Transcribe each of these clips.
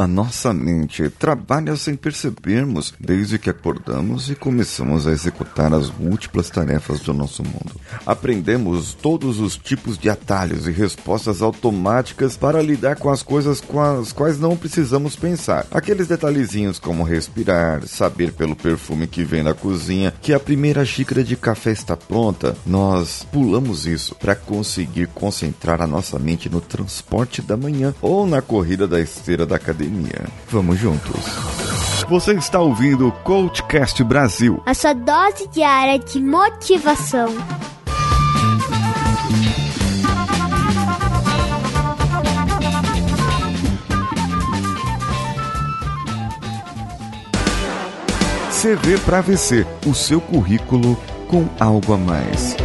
A nossa mente trabalha sem percebermos desde que acordamos e começamos a executar as múltiplas tarefas do nosso mundo. Aprendemos todos os tipos de atalhos e respostas automáticas para lidar com as coisas com as quais não precisamos pensar. Aqueles detalhezinhos como respirar, saber pelo perfume que vem da cozinha que a primeira xícara de café está pronta, nós pulamos isso para conseguir concentrar a nossa mente no transporte da manhã ou na corrida da esteira da academia academia. Vamos juntos. Você está ouvindo o Coachcast Brasil a sua dose diária de motivação. CV para VC, o seu currículo com algo a mais.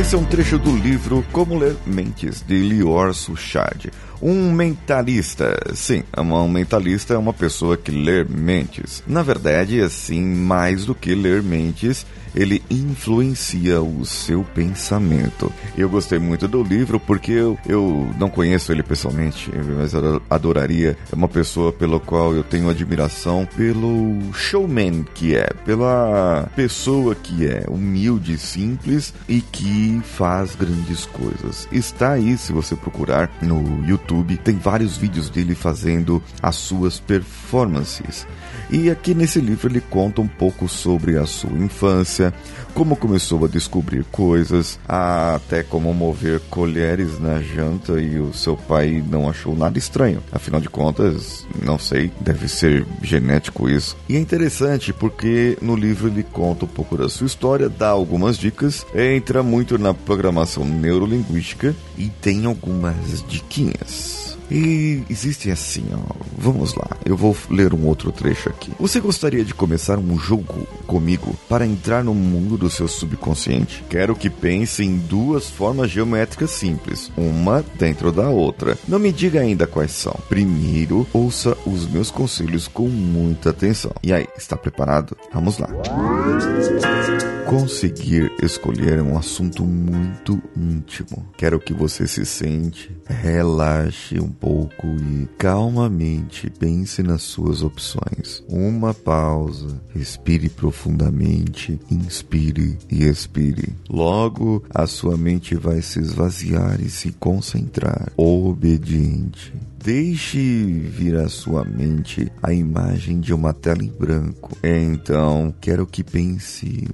Esse é um trecho do livro Como Ler Mentes, de Lior Suchard. Um mentalista, sim, um mentalista é uma pessoa que lê mentes. Na verdade, assim, mais do que ler mentes, ele influencia o seu pensamento. Eu gostei muito do livro porque eu, eu não conheço ele pessoalmente, mas adoraria. É uma pessoa pela qual eu tenho admiração pelo showman que é, pela pessoa que é humilde, simples e que faz grandes coisas. Está aí se você procurar no YouTube, tem vários vídeos dele fazendo as suas performances. E aqui nesse livro ele conta um pouco sobre a sua infância, como começou a descobrir coisas, até como mover colheres na janta e o seu pai não achou nada estranho. Afinal de contas, não sei, deve ser genético isso. E é interessante porque no livro ele conta um pouco da sua história, dá algumas dicas, entra muito na programação neurolinguística e tem algumas diquinhas. E existe assim, ó. Vamos lá, eu vou ler um outro trecho aqui. Você gostaria de começar um jogo comigo para entrar no mundo do seu subconsciente? Quero que pense em duas formas geométricas simples, uma dentro da outra. Não me diga ainda quais são. Primeiro, ouça os meus conselhos com muita atenção. E aí, está preparado? Vamos lá. Conseguir escolher um assunto muito íntimo. Quero que você se sente, relaxe um pouco e calmamente pense nas suas opções. Uma pausa, respire profundamente, inspire e expire. Logo, a sua mente vai se esvaziar e se concentrar. Obediente. Deixe vir à sua mente a imagem de uma tela em branco. Então, quero que pense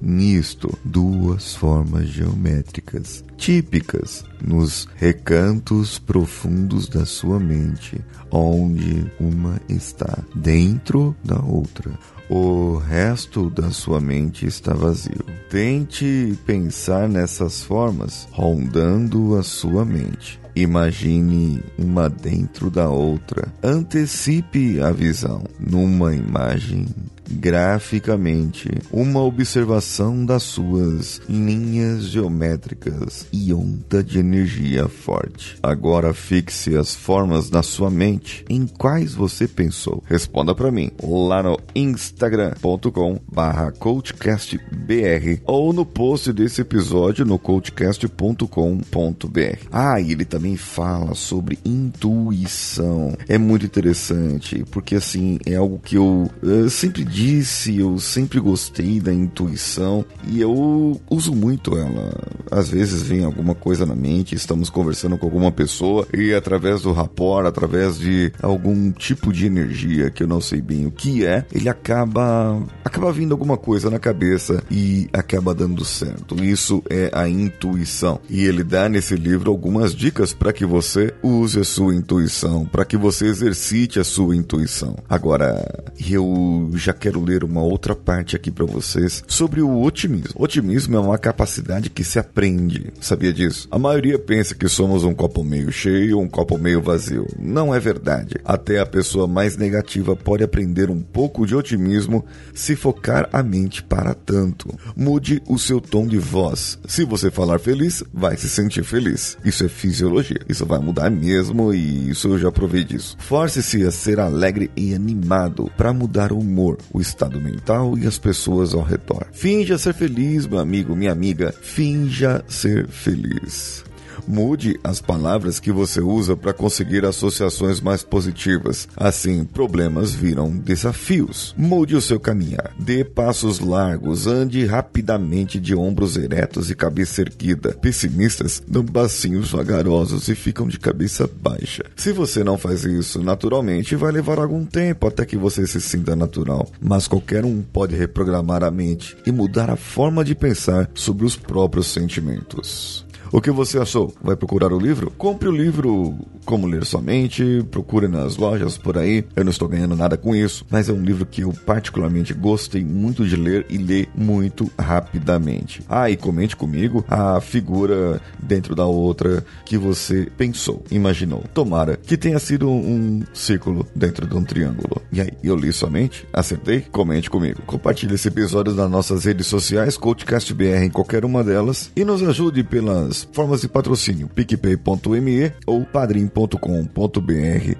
nisto: duas formas geométricas típicas nos recantos profundos da sua mente, onde uma está dentro da outra. O resto da sua mente está vazio. Tente pensar nessas formas rondando a sua mente. Imagine uma dentro da outra. Antecipe a visão numa imagem graficamente uma observação das suas linhas geométricas e onda de energia forte. Agora fixe as formas na sua mente em quais você pensou. Responda para mim lá no instagram.com barra coachcastbr ou no post desse episódio no coachcast.com.br. Ah, e ele também fala sobre intuição. É muito interessante porque assim é algo que eu, eu sempre disse, eu sempre gostei da intuição e eu uso muito ela. Às vezes vem alguma coisa na mente, estamos conversando com alguma pessoa e através do rapport, através de algum tipo de energia que eu não sei bem o que é, ele acaba acaba vindo alguma coisa na cabeça e acaba dando certo. Isso é a intuição. E ele dá nesse livro algumas dicas para que você use a sua intuição, para que você exercite a sua intuição. Agora, eu já quero quero ler uma outra parte aqui para vocês sobre o otimismo. Otimismo é uma capacidade que se aprende. Sabia disso? A maioria pensa que somos um copo meio cheio ou um copo meio vazio. Não é verdade. Até a pessoa mais negativa pode aprender um pouco de otimismo se focar a mente para tanto. Mude o seu tom de voz. Se você falar feliz, vai se sentir feliz. Isso é fisiologia. Isso vai mudar mesmo e isso eu já provei disso. Force-se a ser alegre e animado para mudar o humor o estado mental e as pessoas ao redor. Finja ser feliz, meu amigo, minha amiga. Finja ser feliz. Mude as palavras que você usa para conseguir associações mais positivas. Assim, problemas viram desafios. Mude o seu caminhar. Dê passos largos, ande rapidamente de ombros eretos e cabeça erguida. Pessimistas dão bacinhos vagarosos e ficam de cabeça baixa. Se você não faz isso naturalmente, vai levar algum tempo até que você se sinta natural. Mas qualquer um pode reprogramar a mente e mudar a forma de pensar sobre os próprios sentimentos. O que você achou? Vai procurar o livro? Compre o livro Como Ler Somente, procure nas lojas por aí. Eu não estou ganhando nada com isso, mas é um livro que eu particularmente gostei muito de ler e ler muito rapidamente. Ah, e comente comigo a figura dentro da outra que você pensou, imaginou. Tomara que tenha sido um círculo dentro de um triângulo. E aí, eu li somente? Acertei? Comente comigo. Compartilhe esse episódio nas nossas redes sociais, CoachCastBR em qualquer uma delas, e nos ajude pelas formas de patrocínio picpay.me ou padrim.com.br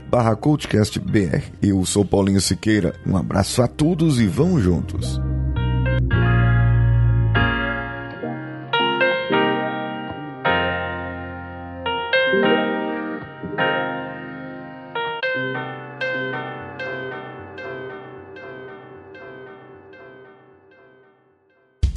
barra coachcastbr. Eu sou Paulinho Siqueira, um abraço a todos e vamos juntos!